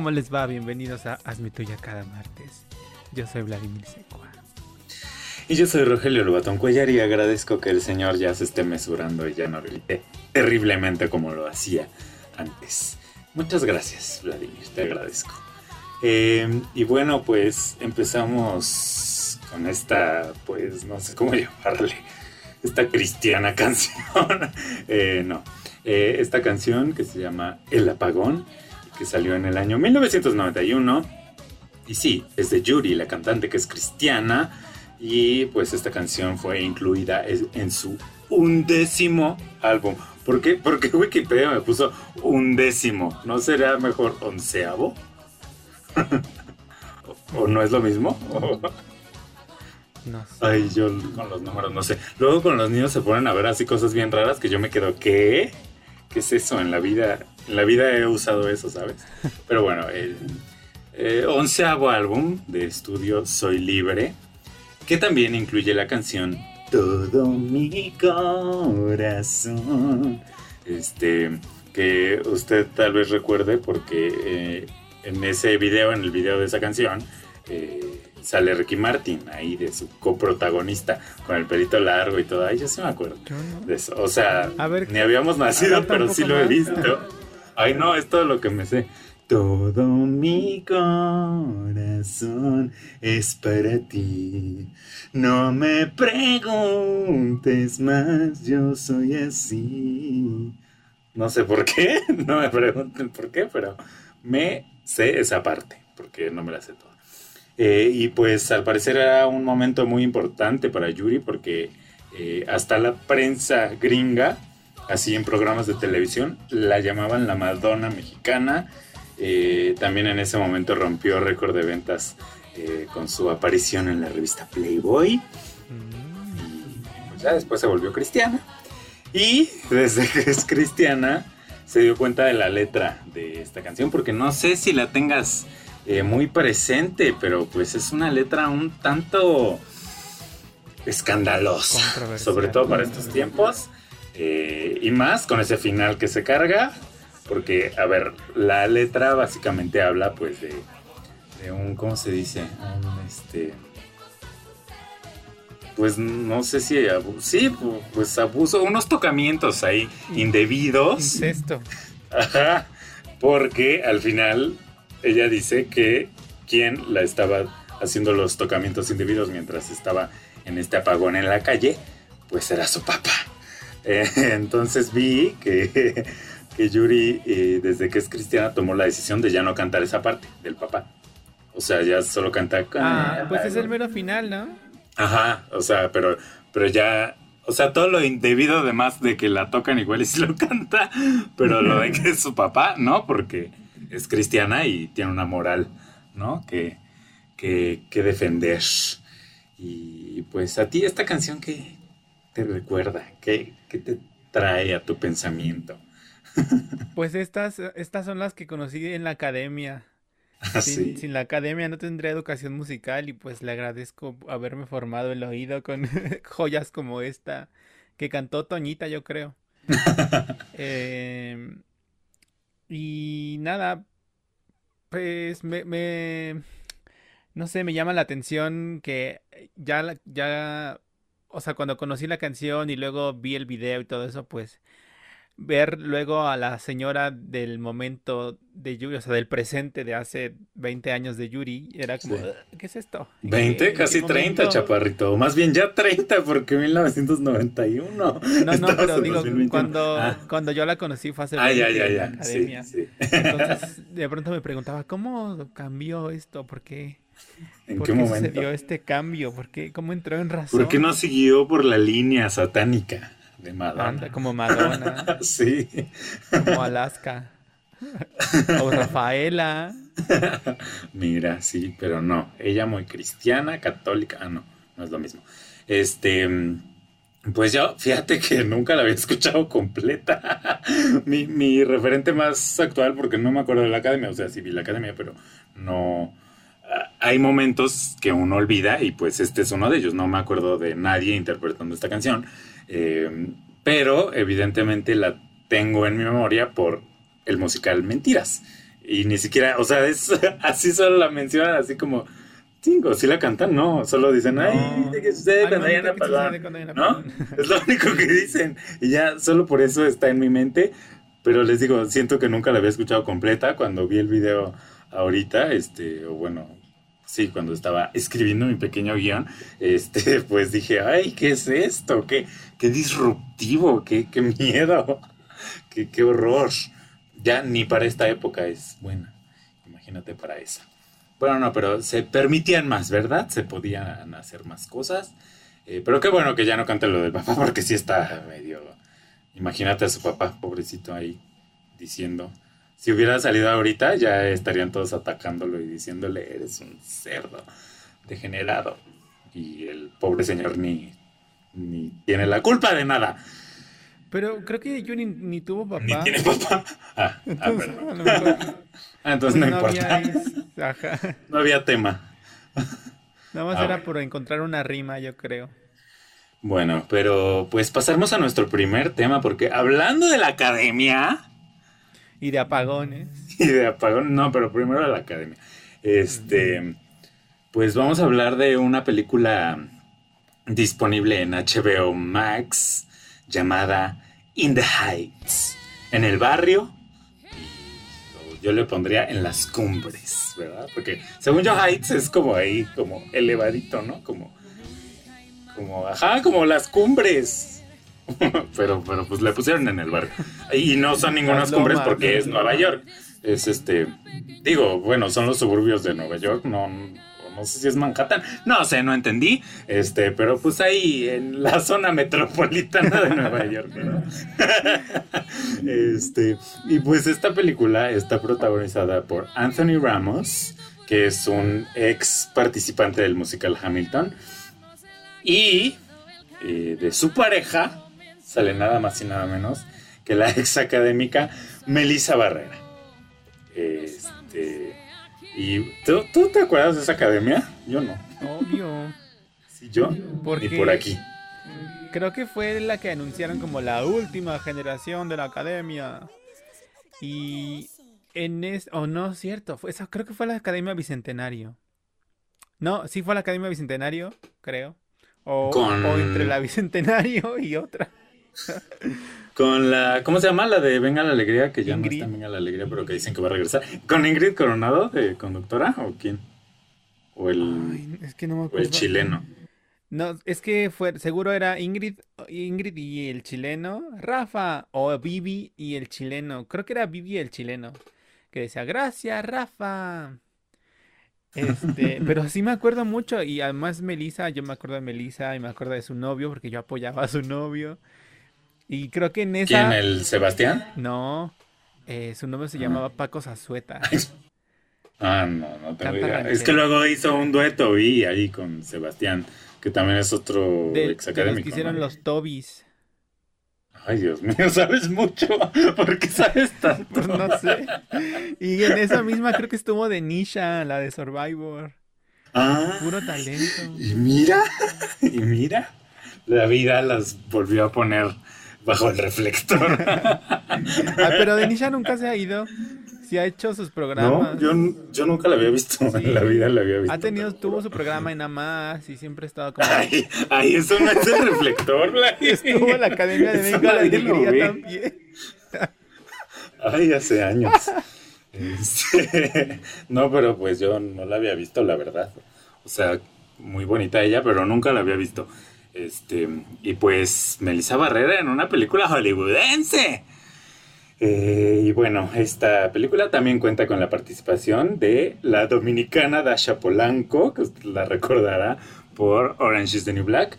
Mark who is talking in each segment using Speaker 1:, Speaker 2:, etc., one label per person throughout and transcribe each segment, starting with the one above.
Speaker 1: ¿Cómo les va? Bienvenidos a Hazme Tuya cada martes. Yo soy Vladimir Secua.
Speaker 2: Y yo soy Rogelio Lobatón Cuellar y agradezco que el señor ya se esté mesurando y ya no grite terriblemente como lo hacía antes. Muchas gracias, Vladimir, te agradezco. Eh, y bueno, pues empezamos con esta, pues no sé cómo llamarle, esta cristiana canción. Eh, no, eh, esta canción que se llama El Apagón, que salió en el año 1991. Y sí, es de Yuri, la cantante que es cristiana. Y pues esta canción fue incluida en su undécimo álbum. ¿Por qué? Porque Wikipedia me puso undécimo. ¿No será mejor onceavo? ¿O no es lo mismo?
Speaker 1: No sé.
Speaker 2: Ay, yo con los números no sé. Luego con los niños se ponen a ver así cosas bien raras que yo me quedo, ¿qué? ¿Qué es eso? En la vida, en la vida he usado eso, ¿sabes? Pero bueno, el eh, onceavo álbum de estudio Soy Libre, que también incluye la canción Todo mi corazón. Este, que usted tal vez recuerde porque eh, en ese video, en el video de esa canción, eh, sale Ricky Martin ahí de su coprotagonista con el pelito largo y todo. Ay, yo sí me acuerdo de eso. O sea,
Speaker 1: ver,
Speaker 2: ni habíamos nacido, pero sí lo he visto. Ay, no, es todo lo que me sé. Todo mi corazón es para ti. No me preguntes más, yo soy así. No sé por qué, no me pregunten por qué, pero me sé esa parte, porque no me la sé toda. Eh, y pues al parecer era un momento muy importante para Yuri, porque eh, hasta la prensa gringa, así en programas de televisión, la llamaban la Madonna mexicana. Eh, también en ese momento rompió récord de ventas eh, con su aparición en la revista Playboy. Y pues ya después se volvió cristiana. Y desde que es cristiana, se dio cuenta de la letra de esta canción, porque no sé si la tengas eh, muy presente, pero pues es una letra un tanto escandalosa, sobre todo para estos tiempos. Eh, y más con ese final que se carga, porque, a ver, la letra básicamente habla pues de, de un, ¿cómo se dice? Un, este pues no sé si abu- sí, pu- pues abuso, unos tocamientos ahí indebidos.
Speaker 1: Incesto.
Speaker 2: Ajá, porque al final ella dice que quien la estaba haciendo los tocamientos indebidos mientras estaba en este apagón en la calle, pues era su papá. Eh, entonces vi que, que Yuri, eh, desde que es cristiana, tomó la decisión de ya no cantar esa parte del papá. O sea, ya solo canta...
Speaker 1: Ah, pues es el mero final, ¿no?
Speaker 2: Ajá, o sea, pero, pero ya, o sea, todo lo indebido además de que la tocan igual y si lo canta, pero lo de que es su papá, ¿no? Porque es cristiana y tiene una moral, ¿no? Que, que, que defender. Y pues a ti esta canción que te recuerda, que, que te trae a tu pensamiento.
Speaker 1: Pues estas, estas son las que conocí en la academia. Sin,
Speaker 2: Así.
Speaker 1: sin la academia no tendría educación musical y pues le agradezco haberme formado el oído con joyas como esta que cantó Toñita, yo creo. Eh, y nada, pues me, me- no sé, me llama la atención que ya, ya, o sea, cuando conocí la canción y luego vi el video y todo eso, pues ver luego a la señora del momento de Yuri, o sea, del presente de hace 20 años de Yuri, era como,
Speaker 2: Sí.
Speaker 1: "Ugh, ¿qué es esto? ¿En
Speaker 2: 20,
Speaker 1: qué- en qué
Speaker 2: casi 30,
Speaker 1: momento?".
Speaker 2: chaparrito. Más bien ya 30, porque 1991.
Speaker 1: No, no, pero digo,
Speaker 2: 2021.
Speaker 1: cuando,
Speaker 2: Ah.
Speaker 1: cuando yo la conocí fue hace
Speaker 2: Ah, ya,
Speaker 1: 20
Speaker 2: ya,
Speaker 1: en la
Speaker 2: ya. Sí,
Speaker 1: academia.
Speaker 2: sí.
Speaker 1: Entonces, de pronto me preguntaba, ¿cómo cambió esto? ¿Por qué?
Speaker 2: ¿En
Speaker 1: ¿Por
Speaker 2: qué
Speaker 1: qué
Speaker 2: momento?
Speaker 1: sucedió este cambio? ¿Por qué? ¿Cómo entró en razón?
Speaker 2: ¿Por qué no siguió por la línea satánica de Madonna?
Speaker 1: Anda, como Madonna,
Speaker 2: sí.
Speaker 1: como Alaska, o Rafaela.
Speaker 2: Mira, sí, pero no. Ella muy cristiana, católica. Ah, no, no es lo mismo. Este, pues yo, fíjate que nunca la había escuchado completa. mi, mi referente más actual, porque no me acuerdo de la academia, o sea, sí vi la academia, pero no. Hay momentos que uno olvida y pues este es uno de ellos. No me acuerdo de nadie interpretando esta canción. Eh, pero evidentemente la tengo en mi memoria por el musical Mentiras. Y ni siquiera, o sea, es así solo la mencionan, así como, cinco, si la cantan, no, solo dicen, ay, ¿de qué sucede cuando hay una? ¿No? Es lo único que dicen. Y ya, solo por eso está en mi mente. Pero les digo, siento que nunca la había escuchado completa cuando vi el video ahorita, este, o bueno, sí, cuando estaba escribiendo mi pequeño guion, este, pues dije, ay, ¿qué es esto? ¿Qué, qué disruptivo? ¿Qué, qué miedo? ¿Qué, qué horror? Ya ni para esta época es buena. Imagínate para esa. Bueno, no, pero se permitían más, ¿verdad? Se podían hacer más cosas. Eh, pero qué bueno que ya no cante lo del papá, porque sí está medio. Imagínate a su papá, pobrecito, ahí diciendo. Si hubiera salido ahorita, ya estarían todos atacándolo y diciéndole: Eres un cerdo degenerado. Y el pobre señor ni, ni tiene la culpa de nada.
Speaker 1: Pero creo que yo ni, tuvo papá.
Speaker 2: Ni tiene papá. Ah, ah entonces, ah, entonces pues no, importa. Había, no había tema.
Speaker 1: Nada más ah, era por encontrar una rima, yo creo.
Speaker 2: Bueno, pero pues pasaremos a nuestro primer tema, porque hablando de la academia.
Speaker 1: Y de apagones.
Speaker 2: Y de apagones, no, pero primero de la academia. Este. Pues vamos a hablar de una película disponible en HBO Max llamada In the Heights, en el barrio. Yo le pondría en las cumbres, ¿verdad? Porque según yo Heights es como ahí, como elevadito, ¿no? Como, como, ajá, como las cumbres. pero, pero pues le pusieron en el barrio. Y no son ninguna cumbres porque es Nueva York. Es este, digo, bueno, son los suburbios de Nueva York, no no sé si es Manhattan, no sé, no entendí, este, pero pues ahí en la zona metropolitana de Nueva York, ¿no? este, y pues esta película está protagonizada por Anthony Ramos, que es un ex participante del musical Hamilton, y eh, de su pareja sale nada más y nada menos que la ex académica Melissa Barrera. Este ¿Y tú, te acuerdas de esa academia? Yo no.
Speaker 1: Obvio.
Speaker 2: ¿Sí, yo? y por aquí.
Speaker 1: Creo que fue la que anunciaron como la última generación de la academia. Y en es oh no, cierto, fue esa, creo que fue la Academia Bicentenario. No, sí fue la Academia Bicentenario, creo. O, o entre la Bicentenario y otra.
Speaker 2: Con la, ¿cómo se llama? La de Venga la Alegría, que ya no está Venga la Alegría, pero que dicen que va a regresar. ¿Con Ingrid Coronado de conductora o quién? O el,
Speaker 1: es que no
Speaker 2: me el chileno.
Speaker 1: No, es que fue, seguro era Ingrid, Ingrid y el chileno, Rafa, o Vivi y el chileno. Creo que era Vivi el chileno. Que decía, gracias, Rafa. Este, pero sí me acuerdo mucho. Y además Melissa, yo me acuerdo de Melissa y me acuerdo de su novio, porque yo apoyaba a su novio. Y creo que en esa.
Speaker 2: ¿Quién? ¿El Sebastián?
Speaker 1: No. Eh, su nombre se ah. llamaba Paco Zazueta.
Speaker 2: ah, no, no tengo idea. Es que luego hizo un dueto y ahí con Sebastián, que también es otro ex académico.
Speaker 1: que hicieron los Tobis.
Speaker 2: Ay, Dios mío, sabes mucho. ¿Por qué sabes tanto?
Speaker 1: Pues no sé. Y en esa misma creo que estuvo de Nisha, la de Survivor.
Speaker 2: Ah.
Speaker 1: Puro talento.
Speaker 2: Y mira, y mira. La vida las volvió a poner bajo el reflector.
Speaker 1: ah, pero Denisha nunca se ha ido. Sí ha hecho sus programas.
Speaker 2: No, yo, yo nunca la había visto en la vida, la había visto.
Speaker 1: Ha tenido, tuvo su programa en nada más y siempre ha estado como...
Speaker 2: Ay, ay eso no es el reflector,
Speaker 1: Estuvo en la Academia de la Alegría también.
Speaker 2: Ay, hace años. Este, no, pero pues yo no la había visto, la verdad. O sea, muy bonita ella, pero nunca la había visto. Este, y pues Melissa Barrera en una película hollywoodense. Eh, y bueno, esta película también cuenta con la participación de la dominicana Dasha Polanco, que usted la recordará por Orange is the New Black.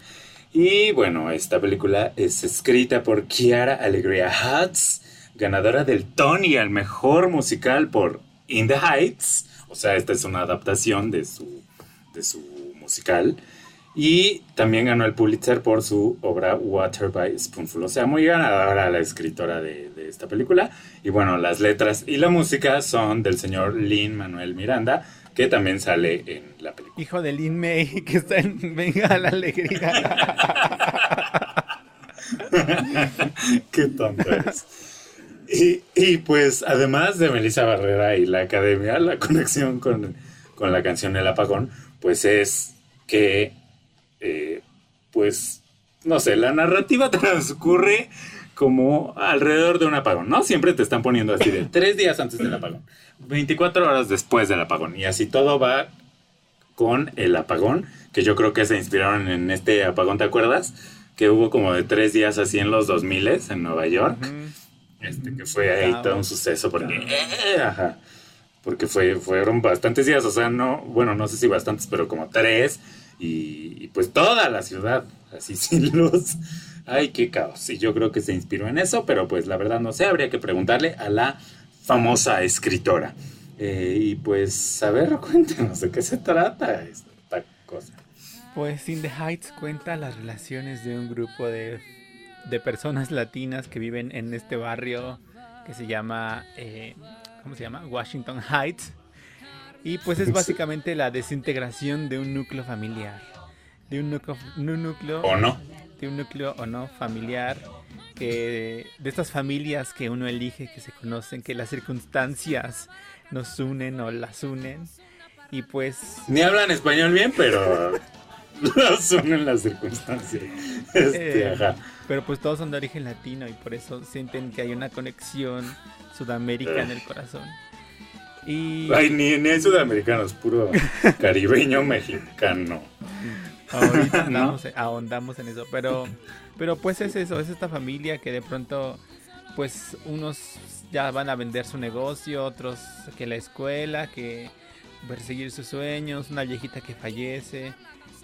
Speaker 2: Y bueno, esta película es escrita por Kiara Alegría Hutz, ganadora del Tony al mejor musical por In the Heights. O sea, esta es una adaptación de su, de su musical. Y también ganó el Pulitzer por su obra Water by Spoonful. O sea, muy ganadora la escritora de, esta película. Y bueno, las letras y la música son del señor Lin Manuel Miranda, que también sale en la película.
Speaker 1: Hijo de Lin May, que está en Venga la Alegría.
Speaker 2: Qué tonto eres. Y, pues además de Melissa Barrera y la academia, la conexión con, la canción El Apagón, pues es que, eh, pues, no sé, la narrativa transcurre como alrededor de un apagón, ¿no? Siempre te están poniendo así de tres días antes del apagón, 24 horas después del apagón, y así todo va con el apagón, que yo creo que se inspiraron en este apagón, ¿te acuerdas? Que hubo como de tres días así en los 2000 en Nueva York. Este, que fue ahí todo un suceso porque, eh, ajá, porque fue, fueron bastantes días, o sea, no, bueno, no sé si bastantes, pero como tres, y, pues toda la ciudad, así sin luz. Ay, qué caos. Y yo creo que se inspiró en eso, pero pues la verdad no sé, habría que preguntarle a la famosa escritora. Eh, y pues, a ver, cuéntenos de qué se trata esta cosa.
Speaker 1: Pues In the Heights cuenta las relaciones de un grupo de de personas latinas que viven en este barrio que se llama, eh, ¿cómo se llama? Washington Heights. Y pues es básicamente la desintegración de un núcleo familiar. De un núcleo, un núcleo
Speaker 2: o no.
Speaker 1: De un núcleo o no familiar. Que, de estas familias que uno elige, que se conocen, que las circunstancias nos unen o las unen. Y pues...
Speaker 2: Ni hablan español bien, pero los unen las circunstancias. Este, eh, ajá.
Speaker 1: Pero pues todos son de origen latino y por eso sienten que hay una conexión Sudamérica en el corazón. Y...
Speaker 2: Ay, ni, ni hay sudamericanos, puro caribeño mexicano.
Speaker 1: Ahorita ahondamos en eso, pero, pero pues es eso, es esta familia que de pronto, pues unos ya van a vender su negocio, otros que la escuela, que perseguir sus sueños, una viejita que fallece,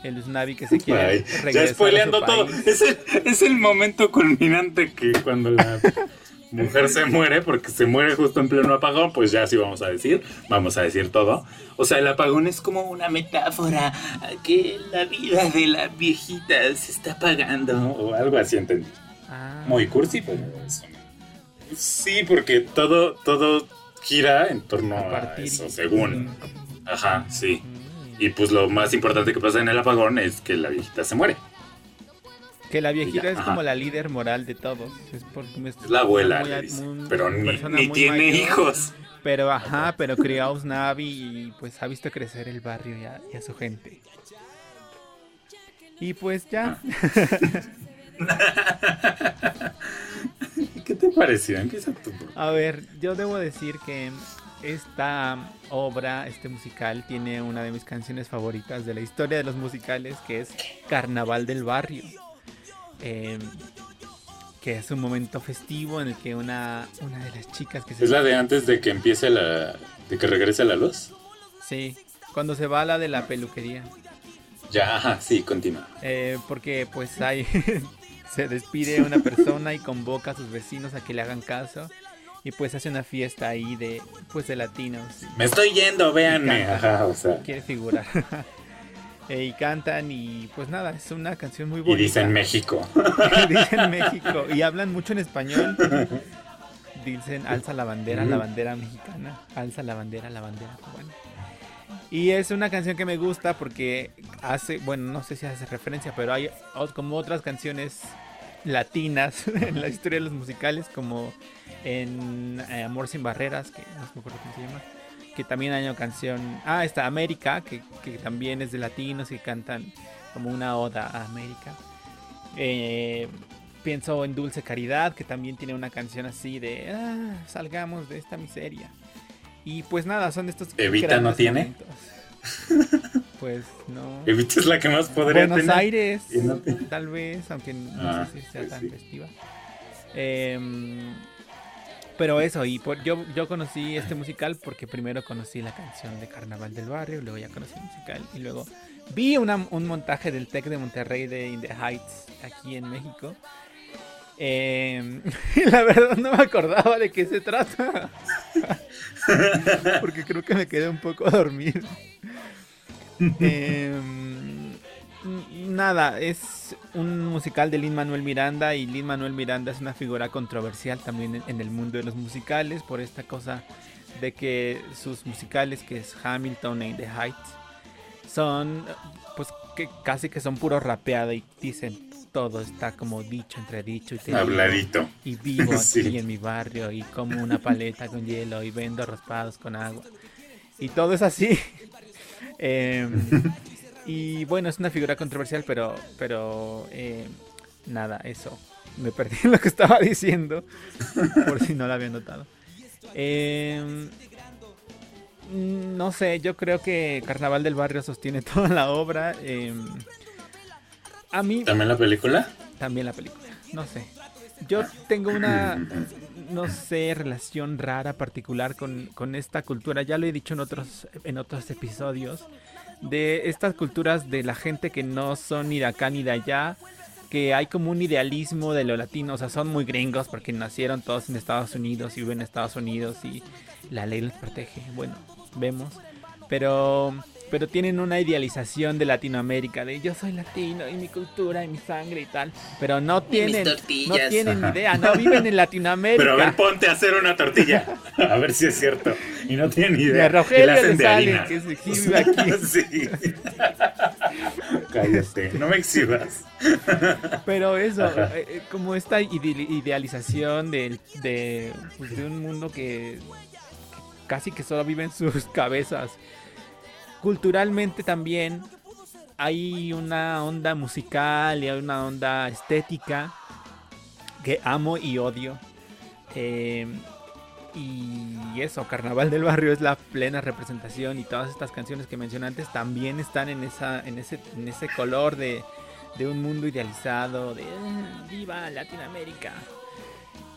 Speaker 1: el Usnavi que se quiere
Speaker 2: Ya spoileando todo. Es el, es el momento culminante que cuando la mujer se muere, porque se muere justo en pleno apagón, pues ya sí vamos a decir, vamos a decir todo. O sea, el apagón es como una metáfora que la vida de la viejita se está apagando o algo así entendí. Ah. Muy cursi, pero eso. Sí, porque todo, todo gira en torno a, eso, según. Ajá, sí. Y pues lo más importante que pasa en el apagón es que la viejita se muere.
Speaker 1: Que la viejita es como la líder moral de todos. Es,
Speaker 2: la abuela, pero ni, tiene hijos.
Speaker 1: Pero ajá, pero crió a Usnavi y pues ha visto crecer el barrio y a, su gente. Y pues ya.
Speaker 2: ¿Qué te pareció? Empieza tú.
Speaker 1: A ver, yo debo decir que esta obra, este musical, tiene una de mis canciones favoritas de la historia de los musicales, que es Carnaval del Barrio. Em, que es un momento festivo en el que una, una de las chicas que
Speaker 2: se... ¿Es la de antes de que empiece la... de que regrese la luz?
Speaker 1: Sí, cuando se va la de la peluquería.
Speaker 2: Ya, sí, continúa.
Speaker 1: Eh, porque pues hay... se despide una persona y convoca a sus vecinos a que le hagan caso y pues hace una fiesta ahí de pues de latinos.
Speaker 2: Me estoy yendo, véanme. Ajá, o sea.
Speaker 1: Quiere figurar. Eh, y cantan y pues nada, es una canción muy bonita.
Speaker 2: Y dicen México.
Speaker 1: dicen México y hablan mucho en español. Dicen alza la bandera, la bandera mexicana, alza la bandera, la bandera cubana. Y es una canción que me gusta porque hace, bueno, no sé si hace referencia, pero hay como otras canciones latinas en la historia de los musicales, como en eh, Amor sin Barreras, que no me acuerdo cómo se llama, que también hay una canción, ah, está América, que, también es de latinos y cantan como una oda a América. Eh, pienso en Dulce Caridad, que también tiene una canción así de, ah, salgamos de esta miseria. Y pues nada, son estos...
Speaker 2: Evita no tiene.
Speaker 1: Pues no.
Speaker 2: Evita es la que más podría
Speaker 1: Buenos tener. Aires, tal vez, aunque no ah, sé si sea pues tan festiva. Eh, pero eso, y por, yo, yo conocí este musical porque primero conocí la canción de Carnaval del Barrio, luego ya conocí el musical y luego vi un montaje del TEC de Monterrey de In the Heights aquí en México. Eh, y la verdad no me acordaba de qué se trata. porque creo que me quedé un poco dormido. Eh, nada, es un musical de Lin Manuel Miranda y Lin Manuel Miranda es una figura controversial también en, el mundo de los musicales por esta cosa de que sus musicales, que es Hamilton e The Heights, son pues que casi que son puro rapeada y dicen todo está como dicho, entredicho y te
Speaker 2: Habladito.
Speaker 1: y vivo aquí en mi barrio y como una paleta con hielo y vendo raspados con agua. Y todo es así. Em, y bueno, es una figura controversial, pero, pero eh, nada, eso. Me perdí en lo que estaba diciendo, por si no lo había notado. Eh, no sé, yo creo que Carnaval del Barrio sostiene toda la obra. Eh, a mí...
Speaker 2: ¿También la película?
Speaker 1: También la película, no sé. Yo tengo una, no sé, relación rara, particular con, con esta cultura. Ya lo he dicho en otros, en otros episodios. De estas culturas de la gente que no son ni de acá ni de allá que hay como un idealismo de lo latino, o sea, son muy gringos porque nacieron todos en Estados Unidos y viven en Estados Unidos y la ley los protege. Bueno, vemos. Pero pero tienen una idealización de Latinoamérica, de yo soy latino y mi cultura y mi sangre y tal, pero no tienen, no tienen idea, no viven en Latinoamérica.
Speaker 2: Pero a ver, ponte a hacer una tortilla, a ver si es cierto, y no tienen idea.
Speaker 1: De Rogelio le sale que se exhibe aquí.
Speaker 2: sí. Cállate, no me exhibas.
Speaker 1: Pero eso, eh, eh, como esta idealización de, de, pues, de un mundo que casi que solo vive en sus cabezas culturalmente también hay una onda musical y hay una onda estética que amo y odio. Em, y eso, Carnaval del Barrio es la plena representación y todas estas canciones que mencioné antes también están en, esa, en, ese, en ese color de, de un mundo idealizado, de ah, viva Latinoamérica.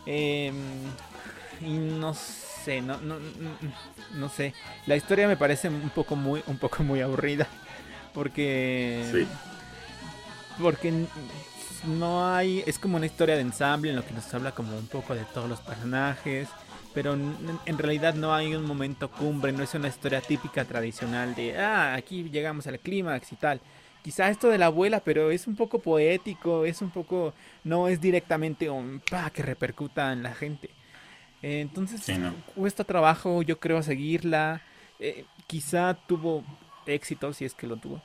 Speaker 1: Em, y no sé, no, no, no, sé. La historia me parece un poco muy, un poco muy aburrida. Porque. Sí. Porque no hay. Es como una historia de ensamble en lo que nos habla como un poco de todos los personajes. Pero en, realidad no hay un momento cumbre, no es una historia típica tradicional de, ah, aquí llegamos al clímax y tal. Quizá esto de la abuela, pero es un poco poético, es un poco, no es directamente un pa que repercuta en la gente entonces cuesta trabajo, yo creo, seguirla. Eh, quizá tuvo éxito, si es que lo tuvo.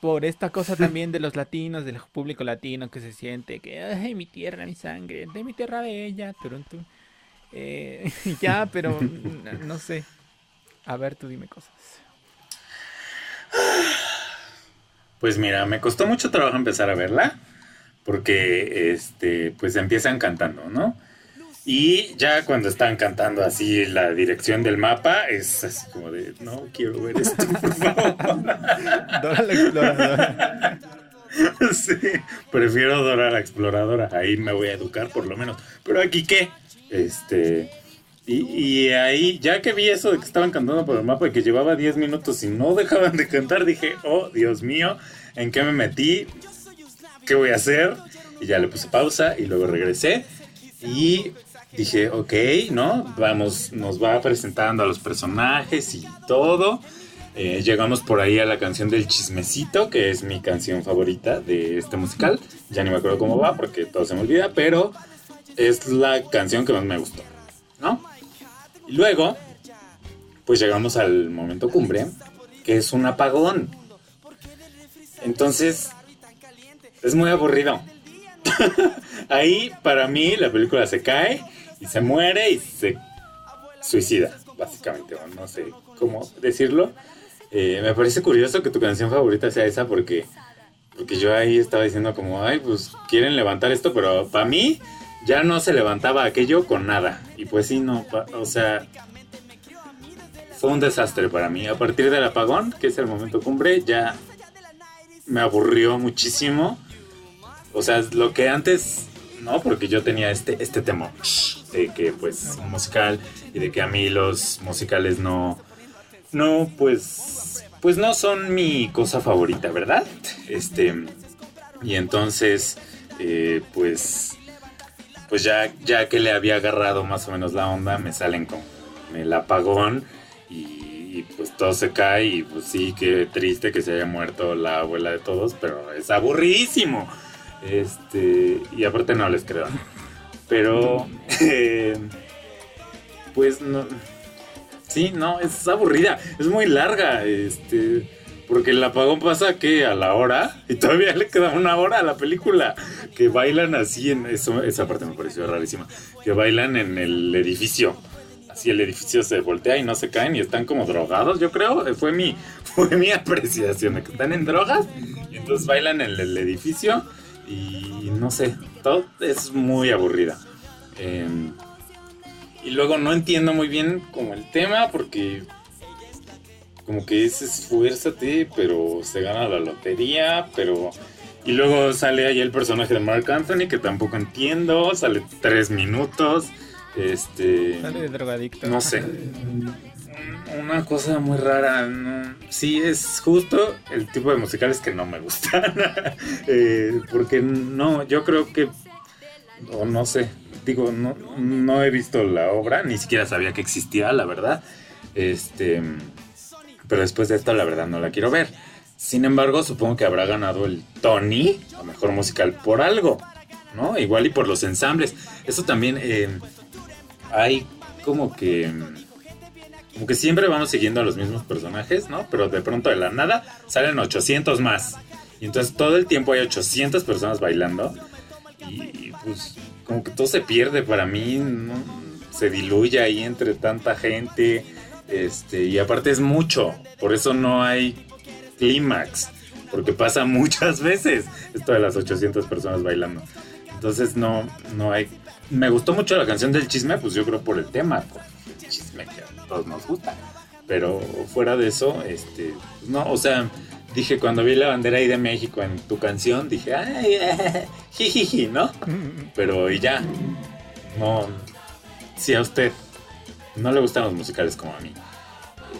Speaker 1: Por esta cosa también de los latinos, del público latino que se siente que, ay, mi tierra, mi sangre, de mi tierra bella, turuntu. Eh, ya, pero no sé. A ver, tú dime cosas.
Speaker 2: Pues mira, me costó mucho trabajo empezar a verla. Porque, este, pues empiezan cantando, ¿no? Y ya cuando están cantando así la dirección del mapa, es así como de, no quiero ver esto, por favor. Dora la exploradora. Sí, prefiero Dora la exploradora. Ahí me voy a educar por lo menos. Pero aquí qué? Este. Y, y, ahí, ya que vi eso de que estaban cantando por el mapa y que llevaba 10 minutos y no dejaban de cantar, dije, oh, Dios mío, ¿en qué me metí? ¿Qué voy a hacer? Y ya le puse pausa y luego regresé. Y dije, ok, ¿no? Vamos, nos va presentando a los personajes y todo. Eh, llegamos por ahí a la canción del chismecito, que es mi canción favorita de este musical. Ya ni me acuerdo cómo va porque todo se me olvida, pero es la canción que más me gustó, ¿no? Y luego, pues llegamos al momento cumbre, que es un apagón. Entonces, es muy aburrido. Ahí, para mí, la película se cae y se muere y se suicida, básicamente, no sé cómo decirlo. Eh, me parece curioso que tu canción favorita sea esa porque, porque yo ahí estaba diciendo como, ay, pues quieren levantar esto, pero para mí ya no se levantaba aquello con nada. Y pues sí, no, o sea, fue un desastre para mí. A partir del apagón, que es el momento cumbre, ya me aburrió muchísimo. O sea, lo que antes, no, porque yo tenía este, este temor de que pues un musical y de que a mí los musicales no, no, pues, pues no son mi cosa favorita, ¿verdad? Este, y entonces, eh, pues, pues ya, ya que le había agarrado más o menos la onda, me salen con el apagón y, pues todo se cae y pues sí, qué triste que se haya muerto la abuela de todos, pero es aburridísimo. Este, y aparte no les creo. Pero, eh, pues no. Sí, no, es aburrida. Es muy larga. Este, Porque el apagón pasa que a la hora, y todavía le queda una hora a la película, que bailan así en eso, esa parte me pareció rarísima, que bailan en el edificio. Así el edificio se voltea y no se caen y están como drogados, yo creo. Fue mi, fue mi apreciación de que están en drogas y entonces bailan en el edificio y no sé, todo es muy aburrida. Em, y luego no entiendo muy bien como el tema porque como que es esfuérzate, pero se gana la lotería, pero... Y luego sale ahí el personaje de Mark Anthony, que tampoco entiendo, sale tres minutos, este...
Speaker 1: Sale de drogadicto.
Speaker 2: No sé. Una cosa muy rara, sí es justo el tipo de musicales que no me gustan, eh, porque no, yo creo que, o no sé, digo, no, no he visto la obra, ni siquiera sabía que existía, la verdad, este, pero después de esto la verdad no la quiero ver. Sin embargo, supongo que habrá ganado el Tony, o mejor musical, por algo, ¿no? Igual y por los ensambles. Eso también eh, hay como que... Como que siempre vamos siguiendo a los mismos personajes, ¿no? Pero de pronto de la nada salen 800 más. Y entonces todo el tiempo hay 800 personas bailando. Y pues como que todo se pierde para mí, ¿no? Se diluye ahí entre tanta gente este, y aparte es mucho, por eso no hay clímax, porque pasa muchas veces esto de las 800 personas bailando. Entonces no, no hay... Me gustó mucho la canción del chisme, pues yo creo por el tema, por el chisme que todos nos gusta. Pero fuera de eso, este, pues no, o sea, dije cuando vi la bandera ahí de México en tu canción, dije, ay, jijiji, ¿no? Pero y ya, no, si a usted no le gustan los musicales como a mí,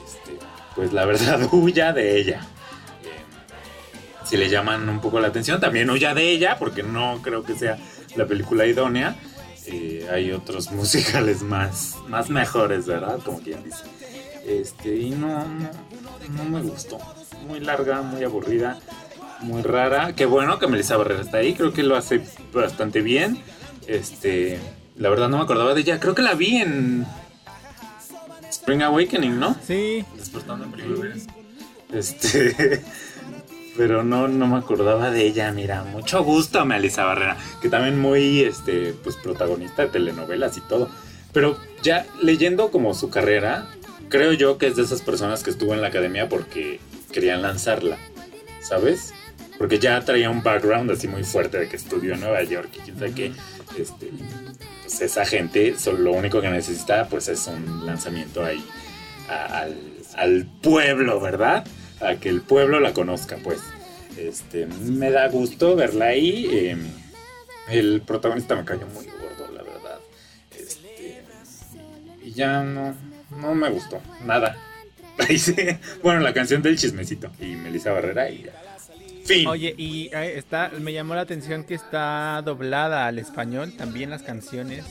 Speaker 2: este, pues la verdad huya de ella. Eh, si le llaman un poco la atención, también huya de ella, porque no creo que sea la película idónea. Eh, hay otros musicales más, más mejores, ¿verdad? Como quien dice. Este, y no, no, no me gustó. Muy larga, muy aburrida, muy rara. Qué bueno que Melissa Barrera está ahí, creo que lo hace bastante bien. Este, la verdad no me acordaba de ella. Creo que la vi en Spring Awakening, ¿no?
Speaker 1: Sí.
Speaker 2: Despertando en primavera. Este. Pero no, no me acordaba de ella, mira, mucho gusto, Melissa Barrera, que también muy, este, pues protagonista de telenovelas y todo. Pero ya leyendo como su carrera, creo yo que es de esas personas que estuvo en la academia porque querían lanzarla, ¿sabes? Porque ya traía un background así muy fuerte de que estudió en Nueva York y quién sabe qué. Este, pues esa gente solo lo único que necesita pues es un lanzamiento ahí al, al, pueblo, ¿verdad? A que el pueblo la conozca, pues. Este, me da gusto verla ahí. Eh, el protagonista me cayó muy gordo, la verdad. Este, y ya no, no me gustó, nada. bueno, la canción del chismecito y Melissa Barrera y ya. Fin.
Speaker 1: Oye, y está, me llamó la atención que está doblada al español también las canciones.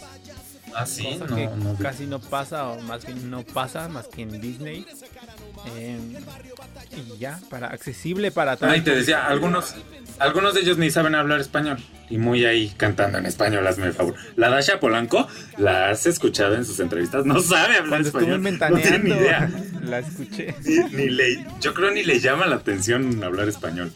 Speaker 2: Ah, sí,
Speaker 1: cosa que casi no pasa, o más bien no pasa más que en Disney. Eh, y ya, para accesible para
Speaker 2: todos. Ay, te decía, algunos, algunos de ellos ni saben hablar español. Y muy ahí cantando en español, hazme el favor. La Dasha Polanco, la has escuchado en sus entrevistas, no sabe hablar
Speaker 1: Cuando
Speaker 2: español.
Speaker 1: No
Speaker 2: tiene ni idea.
Speaker 1: La escuché.
Speaker 2: Ni, ni le, yo creo ni le llama la atención hablar español.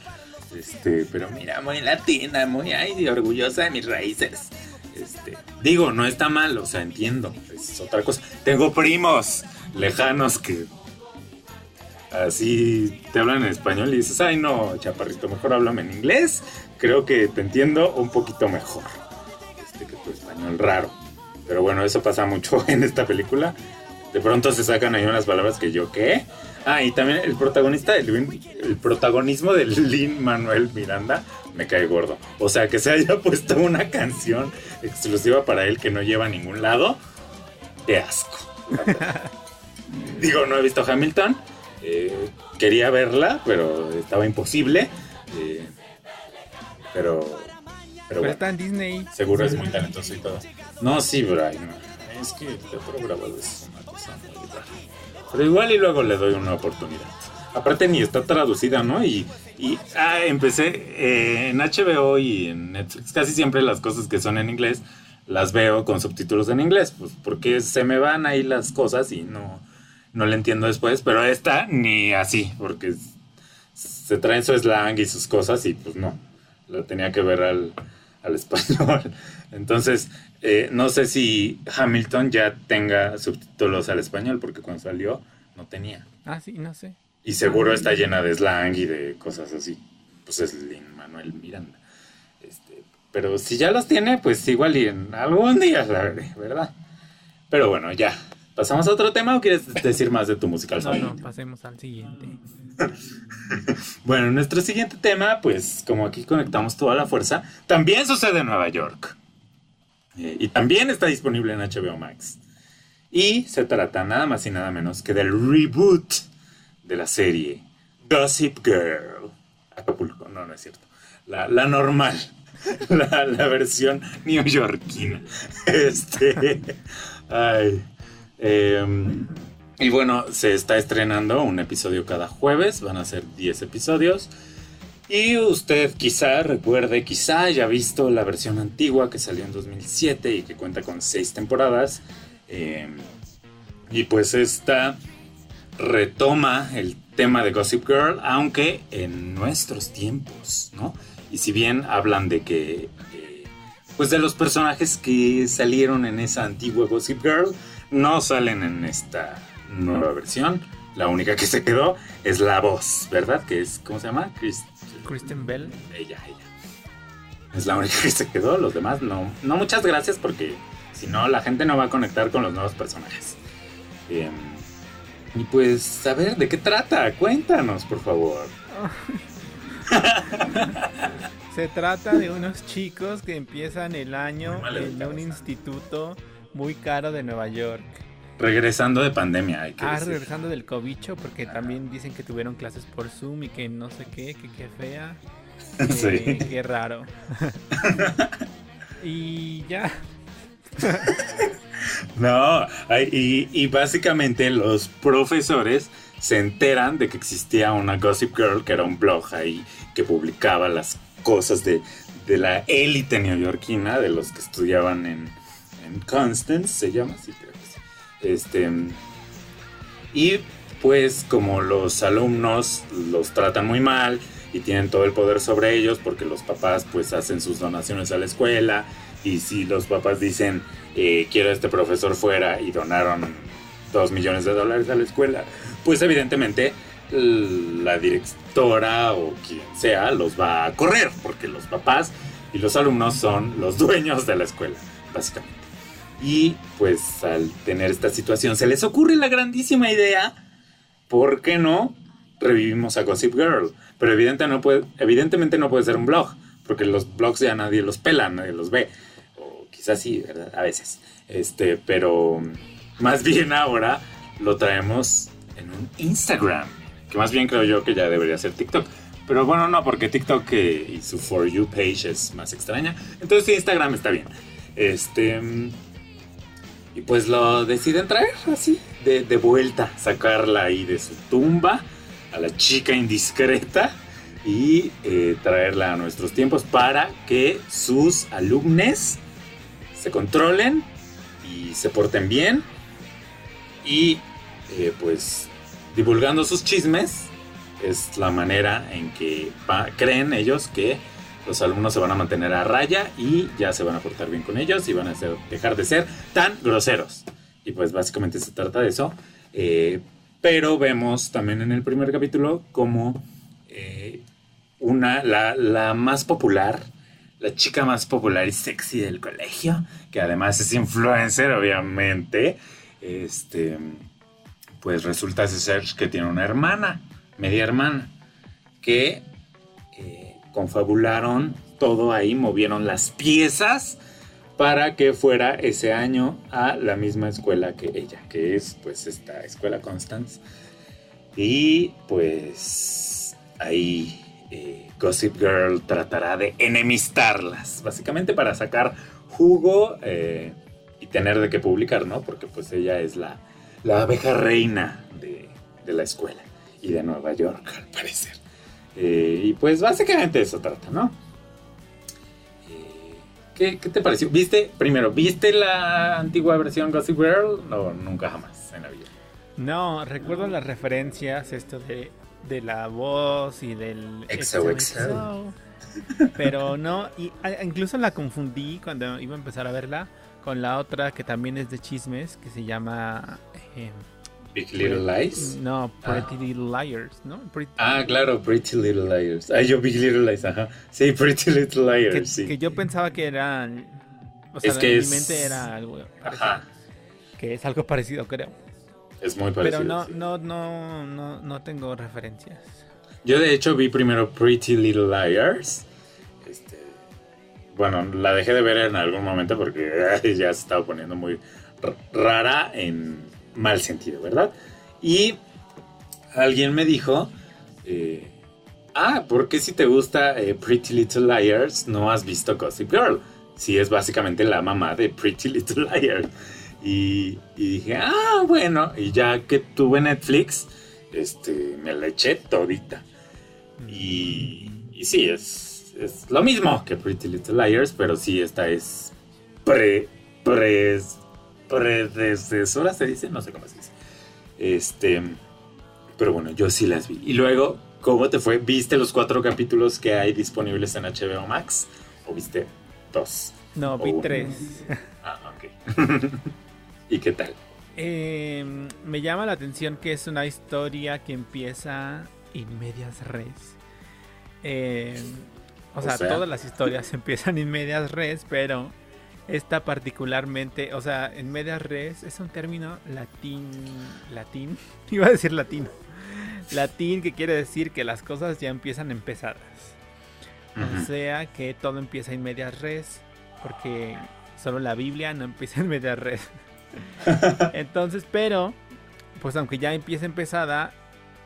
Speaker 2: Este, pero mira, muy latina, muy ay, orgullosa de mis raíces. Este, digo, no está mal, o sea, entiendo, es otra cosa. Tengo primos lejanos que así te hablan en español y dices, ay no, chaparrito, mejor háblame en inglés. Creo que te entiendo un poquito mejor este, que tu español raro. Pero bueno, eso pasa mucho en esta película. De pronto se sacan ahí unas palabras que yo, ¿qué? Ah, y también el protagonista, el, el protagonismo de Lin Manuel Miranda me cae gordo. O sea, que se haya puesto una canción exclusiva para él que no lleva a ningún lado, de asco. Digo, no he visto Hamilton. Eh, quería verla, pero estaba imposible. Eh, pero.
Speaker 1: Pero, bueno, está en Disney.
Speaker 2: Seguro es muy talentoso y todo. No, sí, Brian. Es que el teatro grabado es una cosa muy rara. Pero igual y luego le doy una oportunidad. Aparte ni está traducida, ¿no? Y, y ah, empecé eh, en HBO y en Netflix. Casi siempre las cosas que son en inglés las veo con subtítulos en inglés. Pues porque se me van ahí las cosas y no, no le entiendo después. Pero esta ni así, porque se traen su slang y sus cosas y pues no, lo tenía que ver al, al español. Entonces, eh, no sé si Hamilton ya tenga subtítulos al español, porque cuando salió no tenía.
Speaker 1: Ah, sí, no sé.
Speaker 2: Y seguro está llena de slang y de cosas así. Pues es Lin Manuel Miranda. Este, pero si ya los tiene, pues igual y en algún día la veré, ¿verdad? Pero bueno, ya. ¿Pasamos a otro tema o quieres decir más de tu musical?
Speaker 1: No, no, pasemos al siguiente.
Speaker 2: bueno, nuestro siguiente tema, pues como aquí conectamos toda la fuerza, también sucede en Nueva York. Eh, y también está disponible en HBO Max. Y se trata nada más y nada menos que del reboot de la serie Gossip Girl. Acapulco, no, no es cierto. La, normal. La, la, versión neoyorquina. Este. Ay. Em, y bueno, se está estrenando un episodio cada jueves, van a ser 10 episodios. Y usted quizá recuerde, quizá haya visto la versión antigua que salió en 2007 y que cuenta con 6 temporadas. Em, y pues esta retoma el tema de Gossip Girl, aunque en nuestros tiempos, ¿no? Y si bien hablan de que, eh, pues de los personajes que salieron en esa antigua Gossip Girl, no salen en esta nueva versión. La única que se quedó es la voz, ¿verdad? Que es, ¿cómo se llama?
Speaker 1: Kristen Bell.
Speaker 2: Ella, ella. Es la única que se quedó, los demás no. No, muchas gracias porque si no, la gente no va a conectar con los nuevos personajes. Em, y pues, a ver, ¿de qué trata? Cuéntanos, por favor.
Speaker 1: se trata de unos chicos que empiezan el año en un instituto muy caro de Nueva York.
Speaker 2: Regresando de pandemia, hay que
Speaker 1: Ah, regresando del cobicho, porque también dicen que tuvieron clases por Zoom y que no sé qué, que qué fea. sí. Qué raro. y ya.
Speaker 2: no, y, y básicamente los profesores se enteran de que existía una Gossip Girl, que era un blog ahí que publicaba las cosas de, de la élite neoyorquina, de los que estudiaban en, Constance, se llama, sí, creo que Este, y pues como los alumnos los tratan muy mal y tienen todo el poder sobre ellos porque los papás pues hacen sus donaciones a la escuela y si los papás dicen eh, quiero a este profesor fuera y donaron dos millones de dólares a la escuela, pues evidentemente la directora o quien sea los va a correr porque los papás y los alumnos son los dueños de la escuela, básicamente. Y pues al tener esta situación se les ocurre la grandísima idea, ¿por qué no revivimos a Gossip Girl? Pero evidentemente no puede ser un blog, porque los blogs ya nadie los pela, nadie los ve. O quizás sí, ¿verdad? A veces. Este, pero más bien ahora lo traemos en un Instagram, que más bien creo yo que ya debería ser TikTok. Pero bueno, no, porque TikTok eh, y su For You page es más extraña. Entonces Instagram está bien. Este. Y pues lo deciden traer así, de, vuelta, sacarla ahí de su tumba, a la chica indiscreta, y eh, traerla a nuestros tiempos para que sus alumnos se controlen y se porten bien. Y eh, pues divulgando sus chismes es la manera en que creen ellos que los alumnos se van a mantener a raya y ya se van a portar bien con ellos y van a dejar de ser tan groseros. Y pues básicamente se trata de eso. Eh, pero vemos también en el primer capítulo como eh, una, la, más popular, la chica más popular y sexy del colegio, que además es influencer, obviamente, este, pues resulta ser que tiene una hermana, media hermana, que confabularon todo ahí, movieron las piezas para que fuera ese año a la misma escuela que ella, que es pues esta escuela Constance. Y pues ahí eh, Gossip Girl tratará de enemistarlas, básicamente para sacar jugo eh, y tener de qué publicar, ¿no? Porque pues ella es la, la abeja reina de, de la escuela y de Nueva York, al parecer. Eh, y pues básicamente eso trata, ¿no? Eh, ¿qué, te pareció? ¿Viste, primero, ¿viste la antigua versión Gossip Girl? No, nunca jamás en la vida.
Speaker 1: No, recuerdo las referencias, esto de de la voz y del
Speaker 2: XOXO.
Speaker 1: Pero no, y incluso la confundí cuando iba a empezar a verla con la otra que también es de chismes, que se llama...
Speaker 2: Eh, Big Little Lies.
Speaker 1: No, Pretty ah. Little Liars, ¿no?
Speaker 2: ah, claro, Pretty Little Liars. Ah, yo Big Little Lies, ajá. Sí, Pretty Little Liars,
Speaker 1: que,
Speaker 2: sí.
Speaker 1: Que yo pensaba que eran... O sea, es que en mi mente era algo Ajá. Que es algo parecido, creo.
Speaker 2: Es muy parecido.
Speaker 1: Pero no, no, no, no, no tengo referencias.
Speaker 2: Yo de hecho vi primero Pretty Little Liars. Este, bueno, la dejé de ver en algún momento porque ya se estaba poniendo muy rara en mal sentido, ¿verdad? Y alguien me dijo, eh, ah, ¿por qué si te gusta eh, Pretty Little Liars no has visto Gossip Girl? Si es básicamente la mamá de Pretty Little Liars. Y, dije, ah, bueno, y ya que tuve Netflix, este, me la eché todita. Y, y sí, es, es lo mismo que Pretty Little Liars, pero sí, esta es pre, pre, predecesora, se dice, no sé cómo se dice. Este, pero bueno, yo sí las vi. Y luego, ¿cómo te fue? ¿Viste los cuatro capítulos que hay disponibles en HBO Max? ¿O viste dos?
Speaker 1: No, vi tres.
Speaker 2: Ah, ok. ¿Y qué tal?
Speaker 1: Em, me llama la atención que es una historia que empieza in medias res. Em, o, sea, todas las historias empiezan en medias res, pero esta particularmente, o sea, en medias res es un término latín, latín, iba a decir latino, latín que quiere decir que las cosas ya empiezan empezadas. O sea que todo empieza en medias res, porque solo la Biblia no empieza en medias res. Entonces, pero, pues aunque ya empieza empezada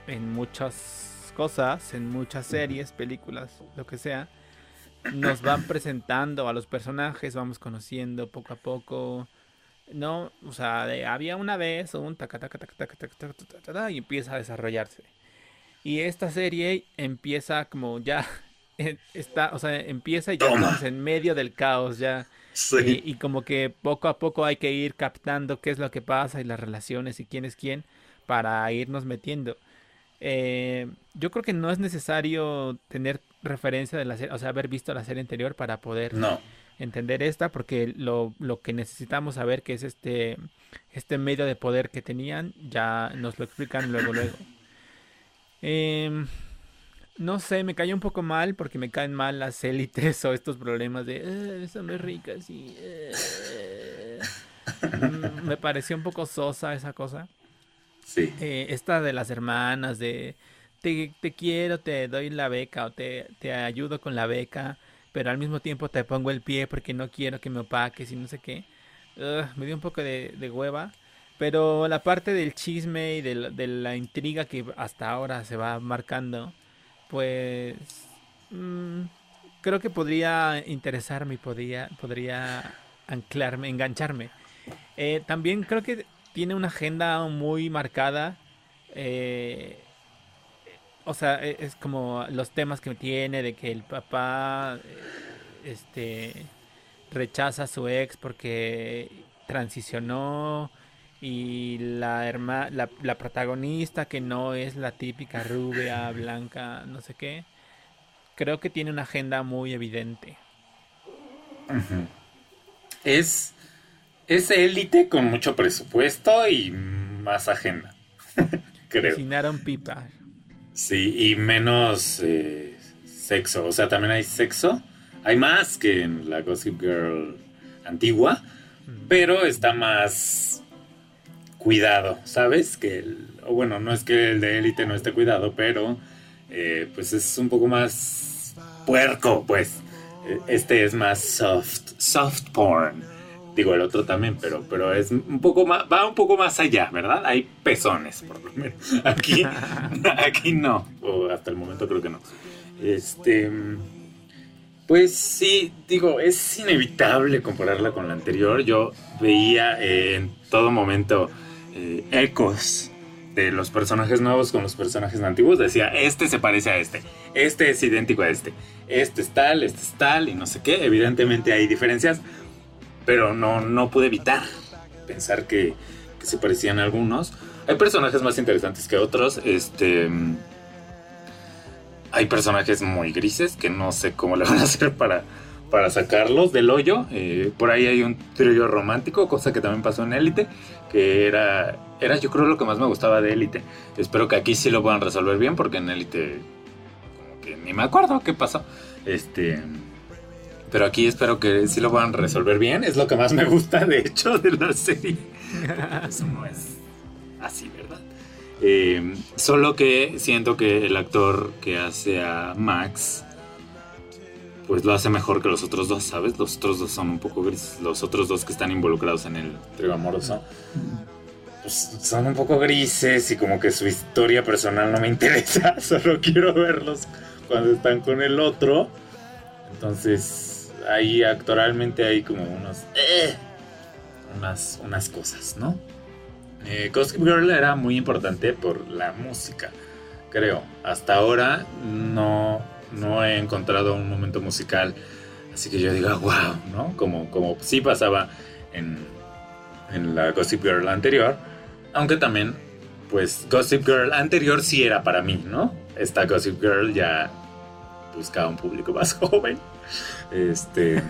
Speaker 1: en muchas cosas, en muchas series, películas, lo que sea, nos van presentando a los personajes, vamos conociendo poco a poco. No, o sea, había una vez un taca taca taca taca taca taca y empieza a desarrollarse. Y esta serie empieza como ya está, o sea, empieza y ya estamos en medio del caos ya y, como que poco a poco hay que ir captando qué es lo que pasa y las relaciones y quién es quién para irnos metiendo. Eh, yo creo que no es necesario tener referencia de la serie, o sea, haber visto la serie anterior para poder entender esta, porque lo, lo, que necesitamos saber que es este, este medio de poder que tenían, ya nos lo explican luego, luego. Eh, no sé, me cayó un poco mal porque me caen mal las élites o estos problemas de eh, son muy ricas y eh". mm, me pareció un poco sosa esa cosa.
Speaker 2: Sí.
Speaker 1: Eh, esta de las hermanas de te, quiero, te doy la beca o te, te ayudo con la beca, pero al mismo tiempo te pongo el pie porque no quiero que me opaques y no sé qué. me dio un poco de, de, hueva. Pero la parte del chisme y de de la intriga que hasta ahora se va marcando pues mm, creo que podría interesarme y podría, podría anclarme, engancharme. Eh, también creo que tiene una agenda muy marcada. Eh, o sea, e, es como los temas que tiene de que el papá eh, este rechaza a su ex porque transicionó y la, herma, la, la, protagonista que no es la típica rubia, blanca, no sé qué, creo que tiene una agenda muy evidente.
Speaker 2: Es es élite con mucho presupuesto y más agenda. creo.
Speaker 1: pipa.
Speaker 2: Sí, y menos eh, sexo. O sea, también hay sexo. Hay más que en la Gossip Girl antigua, pero está más cuidado, ¿sabes? Que o bueno, no es que el de élite no esté cuidado, pero eh, pues es un poco más puerco, pues. E, este es más soft, soft porn. Digo, el otro también, pero, pero es un poco más, va un poco más allá, ¿verdad? Hay pezones, por lo menos. Aquí, aquí no, o hasta el momento creo que no. Este, pues sí, digo, es inevitable compararla con la anterior. Yo veía en todo momento eh, ecos de los personajes nuevos con los personajes antiguos. Decía, este se parece a este, este es idéntico a este, este es tal, este es tal y no sé qué. Evidentemente hay diferencias, pero no, no pude evitar pensar que, se parecían algunos. Hay personajes más interesantes que otros. Este, hay personajes muy grises que no sé cómo le van a hacer para, para sacarlos del hoyo. Eh, por ahí hay un trío romántico, cosa que también pasó en Élite, que era, era yo creo lo que más me gustaba de Élite. Espero que aquí sí lo puedan resolver bien, porque en Élite como que ni me acuerdo qué pasó. Este, pero aquí espero que sí lo puedan resolver bien. Es lo que más me gusta, de hecho, de la serie. Eso no es así, ¿verdad? Eh, solo que siento que el actor que hace a Max pues lo hace mejor que los otros dos, ¿sabes? Los otros dos son un poco grises. Los otros dos que están involucrados en el trío amoroso pues, son un poco grises y como que su historia personal no me interesa. Solo quiero verlos cuando están con el otro. Entonces, ahí actoralmente hay como unos... Eh, unas, unas cosas, ¿no? Eh, Gossip Girl era muy importante por la música, creo. Hasta ahora no no he encontrado un momento musical así que yo diga, wow, ¿no? Como, como sí pasaba en, en la Gossip Girl anterior, aunque también, pues Gossip Girl anterior sí era para mí, ¿no? Esta Gossip Girl ya buscaba un público más joven. Este.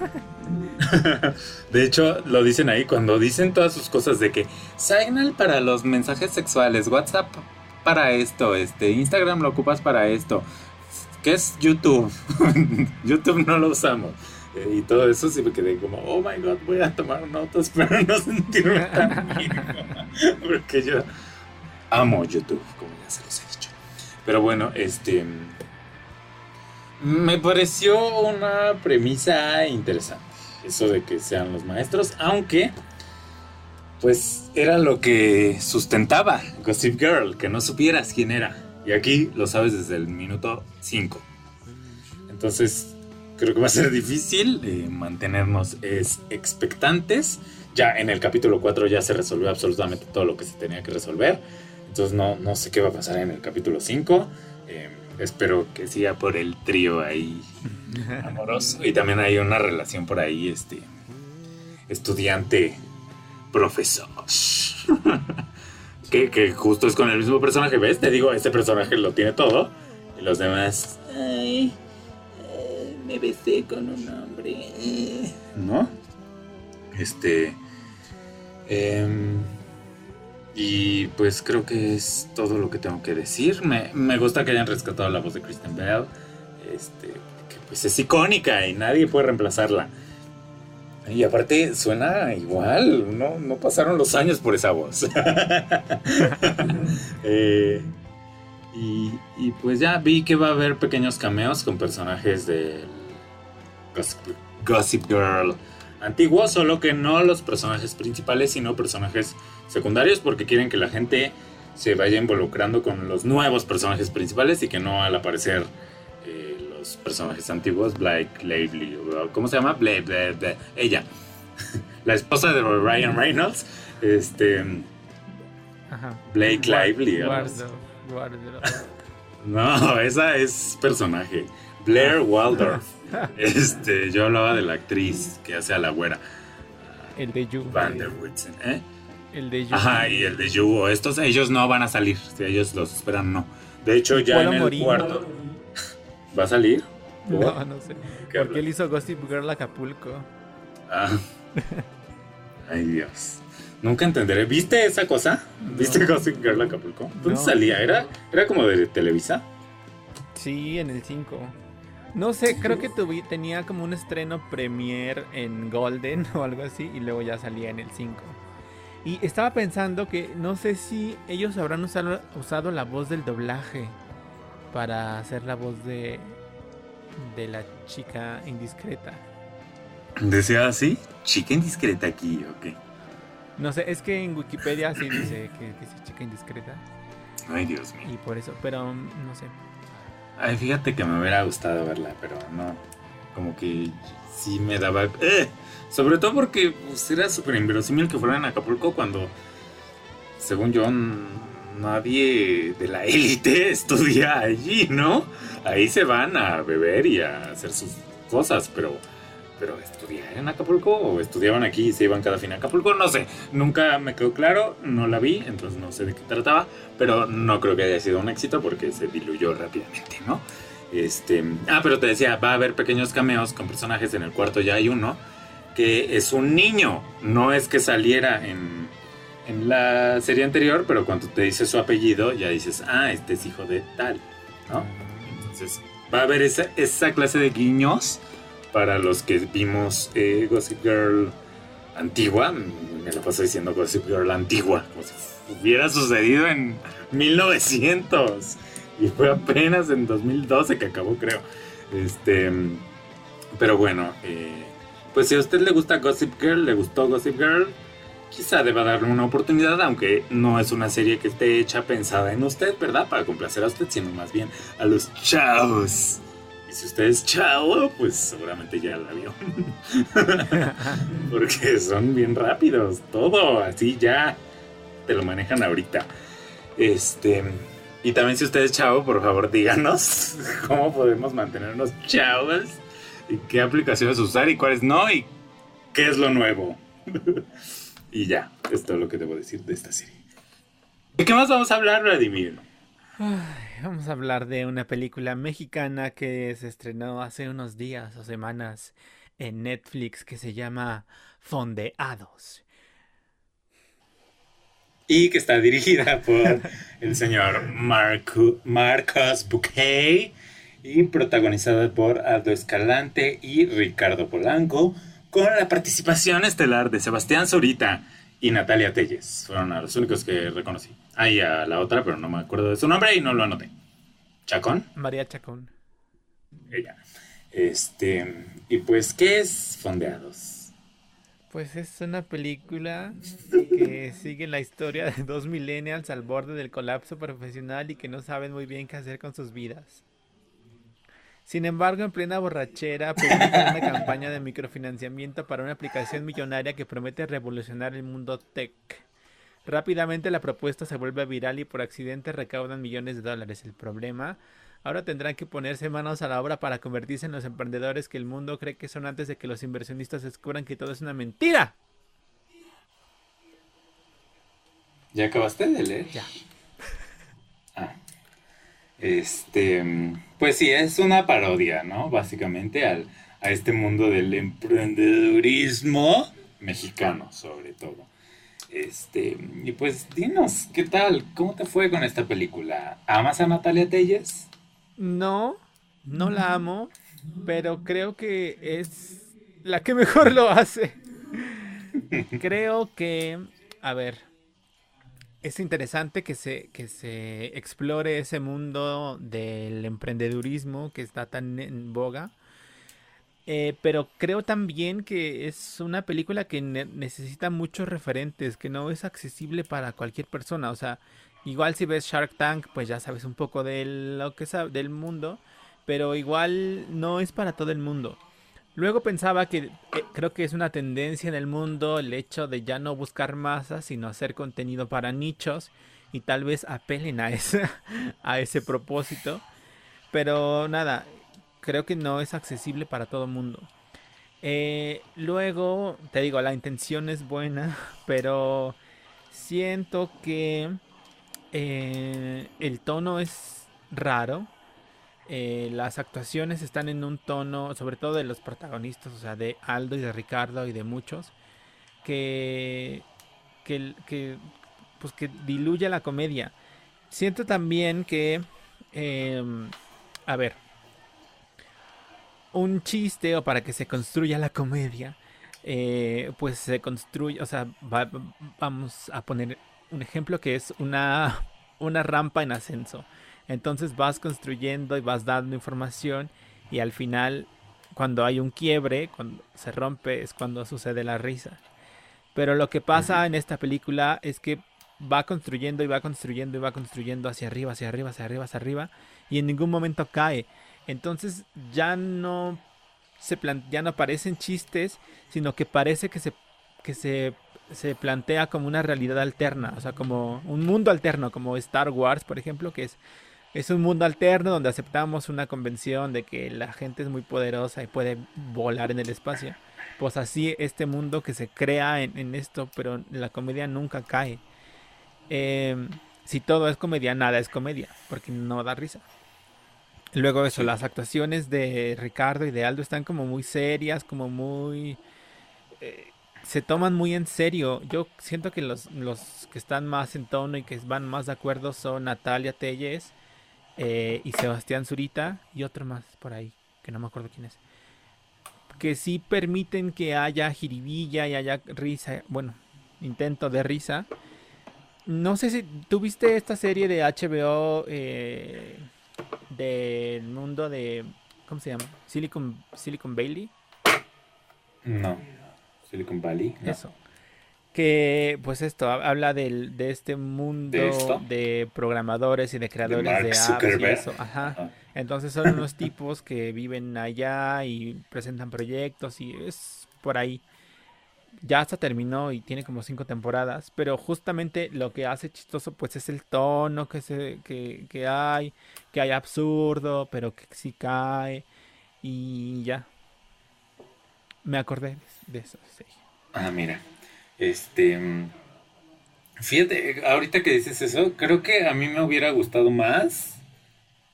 Speaker 2: de hecho, lo dicen ahí cuando dicen todas sus cosas de que Signal para los mensajes sexuales, WhatsApp para esto, este, Instagram lo ocupas para esto. ¿Qué es YouTube? YouTube no lo usamos. Eh, y todo eso sí me quedé como, oh my god, voy a tomar notas para no sentirme tan Porque yo amo YouTube, como ya se los he dicho. Pero bueno, este. Me pareció una premisa interesante. Eso de que sean los maestros, aunque. Pues era lo que sustentaba Gossip Girl, que no supieras quién era. Y aquí lo sabes desde el minuto 5. Entonces, creo que va a ser difícil eh, mantenernos expectantes. Ya en el capítulo 4 ya se resolvió absolutamente todo lo que se tenía que resolver. Entonces no, no sé qué va a pasar en el capítulo 5. Eh, espero que siga por el trío ahí amoroso. Y también hay una relación por ahí, este estudiante profesor. que, justo es con el mismo personaje, ¿ves? Te digo, este personaje lo tiene todo. Y los demás. Ay, eh, me besé con un hombre. ¿No? Este. Em, y pues creo que es todo lo que tengo que decir. Me, me, gusta que hayan rescatado la voz de Kristen Bell. Este, que pues es icónica y nadie puede reemplazarla. Y aparte suena igual, no, no pasaron los años por esa voz. Eh, y, y, pues ya vi que va a haber pequeños cameos con personajes del Gossip, Girl antiguo, solo que no los personajes principales, sino personajes secundarios, porque quieren que la gente se vaya involucrando con los nuevos personajes principales y que no al aparecer personajes antiguos, Blake Lively, ¿cómo se llama? Blake, ella, la esposa de Ryan Reynolds, este, Blake Lively. no, esa es personaje, Blair Waldorf. Este, yo hablaba de la actriz que hace a la güera.
Speaker 1: El de You.
Speaker 2: Van der ¿eh?
Speaker 1: El de You.
Speaker 2: Ajá, y el de You. Estos, ellos no van a salir. Si ellos los esperan, no. De hecho, ya en el cuarto. ¿Va a salir?
Speaker 1: No, no sé. Porque él hizo Gossip Girl Acapulco.
Speaker 2: Ah. Ay, Dios. Nunca entenderé. ¿Viste esa cosa? ¿Viste Gossip Girl Acapulco? ¿Dónde salía? ¿Era, ¿Era como de Televisa?
Speaker 1: Sí, en el 5. No sé, creo que tenía como un estreno premier en Golden o algo así y luego ya salía en el 5. Y estaba pensando que no sé si ellos habrán usado la voz del doblaje para hacer la voz de, de la chica indiscreta.
Speaker 2: ¿Decía así? ¿Chica indiscreta aquí ok.
Speaker 1: No sé, es que en Wikipedia sí dice que, es chica indiscreta.
Speaker 2: Ay, Dios mío.
Speaker 1: Y por eso, pero no sé.
Speaker 2: Ay, fíjate que me hubiera gustado verla, pero no. Como que sí me daba. ¡Eh! Sobre todo porque pues, era súper inverosímil que fueran a Acapulco cuando, según yo, nadie de la élite estudia allí, ¿no? Ahí se van a beber y a hacer sus cosas, pero pero estudiar en Acapulco o estudiaban aquí y se iban cada fin a Acapulco, no sé, nunca me quedó claro, no la vi, entonces no sé de qué trataba, pero no creo que haya sido un éxito porque se diluyó rápidamente, ¿no? Este, ah, pero te decía, va a haber pequeños cameos con personajes. En el cuarto ya hay uno que es un niño. No es que saliera en, en la serie anterior, pero cuando te dice su apellido, ya dices, ah, este es hijo de tal, ¿no? Entonces, va a haber esa, esa clase de guiños para los que vimos eh, Gossip Girl antigua. Me lo paso diciendo Gossip Girl antigua, como si hubiera sucedido en 1900. Y fue apenas en 2012 que acabó, creo. Este, pero bueno, eh, pues si a usted le gusta Gossip Girl, le gustó Gossip Girl, quizá deba darle una oportunidad, aunque no es una serie que esté hecha pensada en usted, ¿verdad? Para complacer a usted, sino más bien a los chavos. Si usted es chavo, pues seguramente ya la vio. Porque son bien rápidos, todo, así ya te lo manejan ahorita. Este. Y también si usted es chavo, por favor díganos cómo podemos mantenernos chavos y qué aplicaciones usar y cuáles no y qué es lo nuevo. y ya, es todo lo que debo decir de esta serie. ¿De qué más vamos a hablar, Vladimir?
Speaker 1: Vamos a hablar de una película mexicana que se estrenó hace unos días o semanas en Netflix que se llama Fondeados
Speaker 2: y que está dirigida por el señor Marcos Bouquet y protagonizada por Aldo Escalante y Ricardo Polanco, con la participación estelar de Sebastián Zorita y Natalia Telles. Fueron los únicos que reconocí. Ahí a la otra, pero no me acuerdo de su nombre y no lo anoté. ¿Chacón?
Speaker 1: María Chacón.
Speaker 2: Ella. Este, y pues, ¿qué es Fondeados?
Speaker 1: Pues es una película que sigue la historia de dos millennials al borde del colapso profesional y que no saben muy bien qué hacer con sus vidas. Sin embargo, en plena borrachera, publican una campaña de microfinanciamiento para una aplicación millonaria que promete revolucionar el mundo tech. Rápidamente la propuesta se vuelve viral y por accidente recaudan millones de dólares. El problema Ahora tendrán que ponerse manos a la obra para convertirse en los emprendedores que el mundo cree que son antes de que los inversionistas descubran que todo es una mentira.
Speaker 2: ¿Ya acabaste de leer?
Speaker 1: Ya.
Speaker 2: Ah. Este, pues sí, es una parodia, ¿no? Básicamente al, a este mundo del emprendedurismo mexicano, sobre todo. Este, y pues dinos, ¿qué tal? ¿Cómo te fue con esta película? ¿Amas a Natalia Telles?
Speaker 1: No, no la amo, pero creo que es la que mejor lo hace. creo que, a ver, es interesante que se, que se explore ese mundo del emprendedurismo que está tan en boga. Eh, pero creo también que es una película que necesita muchos referentes, que no es accesible para cualquier persona. O sea, Igual si ves Shark Tank, pues ya sabes un poco de lo que sabe, del mundo, pero igual no es para todo el mundo. Luego pensaba que eh, creo que es una tendencia en el mundo el hecho de ya no buscar masas, sino hacer contenido para nichos y tal vez apelen a ese, a ese propósito. Pero nada, creo que no es accesible para todo mundo. Eh, luego, te digo, la intención es buena, pero siento que eh, el tono es raro. Eh, las actuaciones están en un tono, sobre todo de los protagonistas, o sea, de Aldo y de Ricardo y de muchos, que, que, pues que diluye la comedia. Siento también que, em, a ver, un chiste o para que se construya la comedia, eh, pues se construye, o sea, vamos a poner un ejemplo que es una, una rampa en ascenso. Entonces vas construyendo y vas dando información y al final cuando hay un quiebre, cuando se rompe es cuando sucede la risa. Pero lo que pasa en esta película es que va construyendo y va construyendo y va construyendo hacia arriba, hacia arriba, hacia arriba, hacia arriba y en ningún momento cae. Entonces ya no se ya no parecen chistes, sino que parece que se que se se plantea como una realidad alterna, o sea, como un mundo alterno, como Star Wars, por ejemplo, que es, es un mundo alterno donde aceptamos una convención de que la gente es muy poderosa y puede volar en el espacio. Pues así este mundo que se crea en, esto, pero la comedia nunca cae. Em, si todo es comedia, nada es comedia, porque no da risa. Luego eso, las actuaciones de Ricardo y de Aldo están como muy serias, como muy... eh, se toman muy en serio. Yo siento que los, los que están más en tono y que van más de acuerdo son Natalia Telles eh, y Sebastián Zurita y otro más por ahí, que no me acuerdo quién es. Que sí permiten que haya jiribilla y haya risa, bueno, intento de risa. No sé si tuviste esta serie de HBO eh, del mundo de, ¿cómo se llama? Silicon, Silicon Valley.
Speaker 2: No. Silicon Valley. no.
Speaker 1: Eso. Que pues esto ha- habla del, de este mundo
Speaker 2: ¿De
Speaker 1: programadores y de creadores de apps y eso. Ajá.
Speaker 2: Ajá.
Speaker 1: Entonces son unos tipos que viven allá y presentan proyectos y es por ahí. Ya hasta terminó y tiene como cinco temporadas, pero justamente lo que hace chistoso pues es el tono que se que, que hay, que hay absurdo, pero que sí cae y ya. Me acordé de eso.
Speaker 2: Ah, mira. Este. Fíjate, ahorita que dices eso, creo que a mí me hubiera gustado más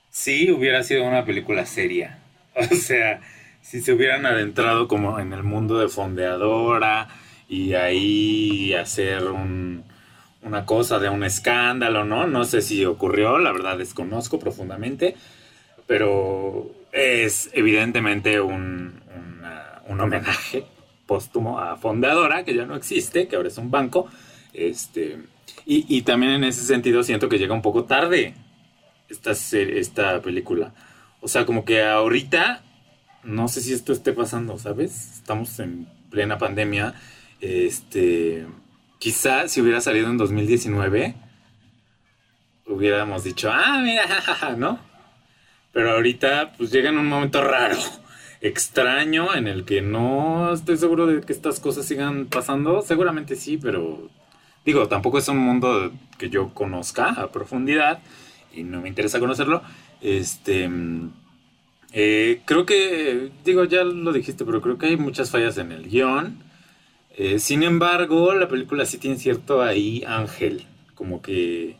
Speaker 2: si hubiera sido una película seria. O sea, si se hubieran adentrado como en el mundo de fondeadora y ahí hacer un- una cosa de un escándalo, ¿no? No sé si ocurrió, la verdad desconozco profundamente, pero es evidentemente un, un homenaje póstumo a Fondeadora, que ya no existe, que ahora es un banco. Este, y, y también en ese sentido siento que llega un poco tarde esta, esta película. O sea, como que ahorita, no sé si esto esté pasando, ¿sabes? Estamos en plena pandemia. Este, quizá si hubiera salido en 2019, hubiéramos dicho, ah, mira, ¿no? Pero ahorita, pues llega en un momento raro, extraño, en el que no estoy seguro de que estas cosas sigan pasando. Seguramente sí, pero digo, tampoco es un mundo que yo conozca a profundidad y no me interesa conocerlo. Este, eh, creo que, digo, ya lo dijiste, pero creo que hay muchas fallas en el guion. Eh, sin embargo, la película sí tiene cierto ahí ángel, como que,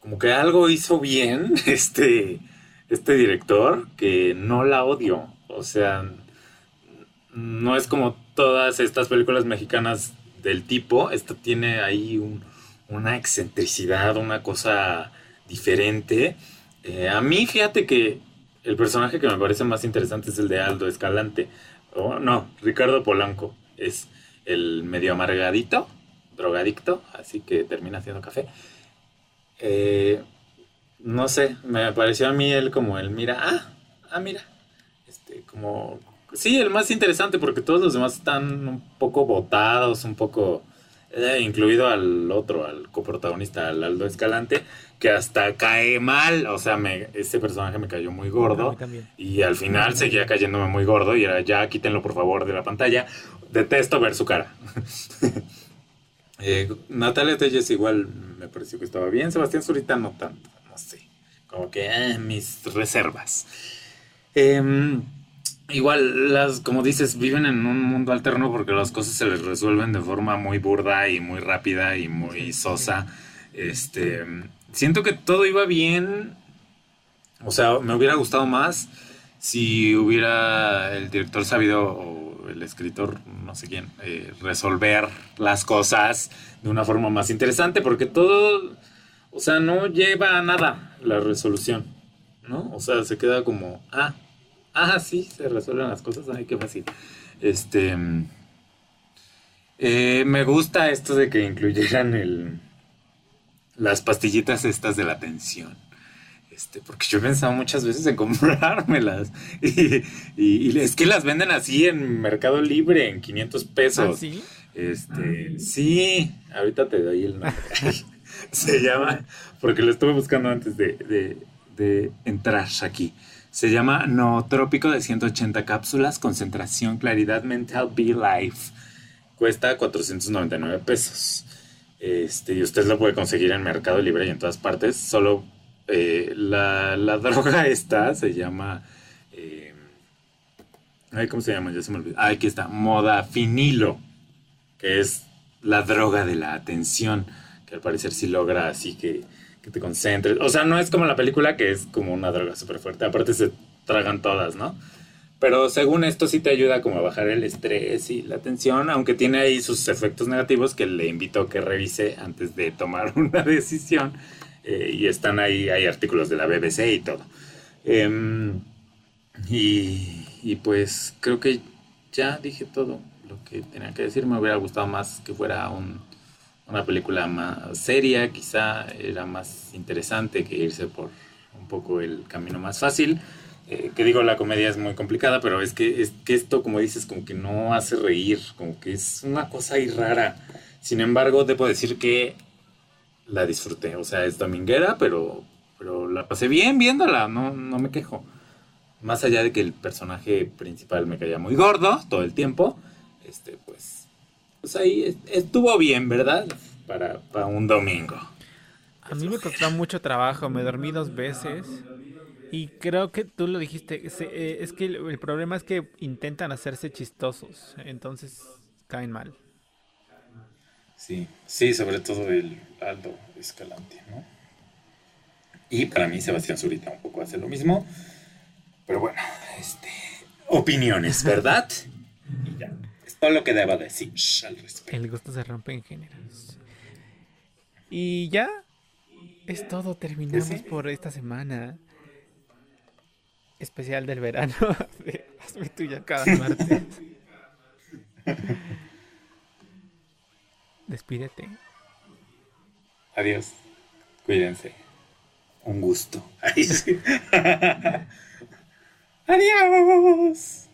Speaker 2: como que algo hizo bien este, este director que no la odio. O sea, no es como todas estas películas mexicanas del tipo. Esta tiene ahí un- una excentricidad, una cosa diferente. Eh, a mí, fíjate que el personaje que me parece más interesante es el de Aldo Escalante. O, no, Ricardo Polanco. Es el medio amargadito, drogadicto, así que termina haciendo café. Eh, no sé, me pareció a mí él como el mira, ah, ah, mira. Este, como, sí, el más interesante porque todos los demás están un poco botados, un poco, eh, incluido al otro, al coprotagonista, al Aldo Escalante, que hasta cae mal, o sea, me, ese personaje me cayó muy gordo.
Speaker 1: también.
Speaker 2: Y al final seguía cayéndome muy gordo y era ya quítenlo por favor de la pantalla. Detesto ver su cara. Eh, Natalia Telles igual me pareció que estaba bien. Sebastián Zurita no tanto. No sé. Como que eh, mis reservas. Em, igual, las, como dices, viven en un mundo alterno porque las cosas se les resuelven de forma muy burda y muy rápida y muy sosa. Este, siento que todo iba bien. O sea, me hubiera gustado más si hubiera el director sabido o el escritor, no sé quién, eh, resolver las cosas de una forma más interesante, porque todo, o sea, no lleva a nada la resolución, ¿no? O sea, se queda como, ah, ah, sí, se resuelven las cosas, ay, qué fácil. Este, mm, eh, me gusta esto de que incluyeran el, las pastillitas estas de la tensión. Este, porque yo he pensado muchas veces en comprármelas. Y, y- y es que las venden así en Mercado Libre, en 500
Speaker 1: Ah,
Speaker 2: pesos.
Speaker 1: sí.
Speaker 2: Este, sí, ahorita te doy el nombre. Se llama, porque lo estuve buscando antes de, de- de entrar aquí. Se llama Nootrópico de 180 cápsulas, concentración, claridad mental, Be Life. Cuesta 499 pesos. Este, y usted lo puede conseguir en Mercado Libre y en todas partes. Solo eh, la, la droga esta se llama. eh, ay, ¿Cómo se llama? Ya se me olvidó. Ah, aquí está. Modafinilo. Que es la droga de la atención. Que al parecer sí logra así que, que te concentres. O sea, no es como la película que es como una droga súper fuerte. Aparte se tragan todas, ¿no? Pero según esto sí te ayuda como a bajar el estrés y la tensión, aunque tiene ahí sus efectos negativos que le invito a que revise antes de tomar una decisión. Eh, y están ahí, hay artículos de la BBC y todo. Em, y, y pues creo que ya dije todo lo que tenía que decir. Me hubiera gustado más que fuera un, una película más seria, quizá era más interesante que irse por un poco el camino más fácil. Eh, que digo, la comedia es muy complicada, pero es que, es que esto, como dices, como que no hace reír, como que es una cosa ahí rara. Sin embargo, debo decir que la disfruté. O sea, es dominguera, pero, pero la pasé bien viéndola, no, no me quejo. Más allá de que el personaje principal me caía muy gordo todo el tiempo, este, pues, pues ahí estuvo bien, ¿verdad? Para, para un domingo.
Speaker 1: A mí me costó mucho trabajo, me dormí dos veces. Y creo que tú lo dijiste, eh, es que el, problema es que intentan hacerse chistosos, entonces caen mal.
Speaker 2: Sí, sí, sobre todo el Aldo Escalante, ¿no? Y para mí Sebastián Zurita un poco hace lo mismo. Pero bueno, este, opiniones, ¿verdad? y ya, es todo lo que deba decir al respecto.
Speaker 1: El gusto se rompe en géneros. Y ya, es todo, terminamos por esta semana especial del verano Hazme tuya cada martes. Despídete.
Speaker 2: Adiós. Cuídense. Un gusto. Adiós.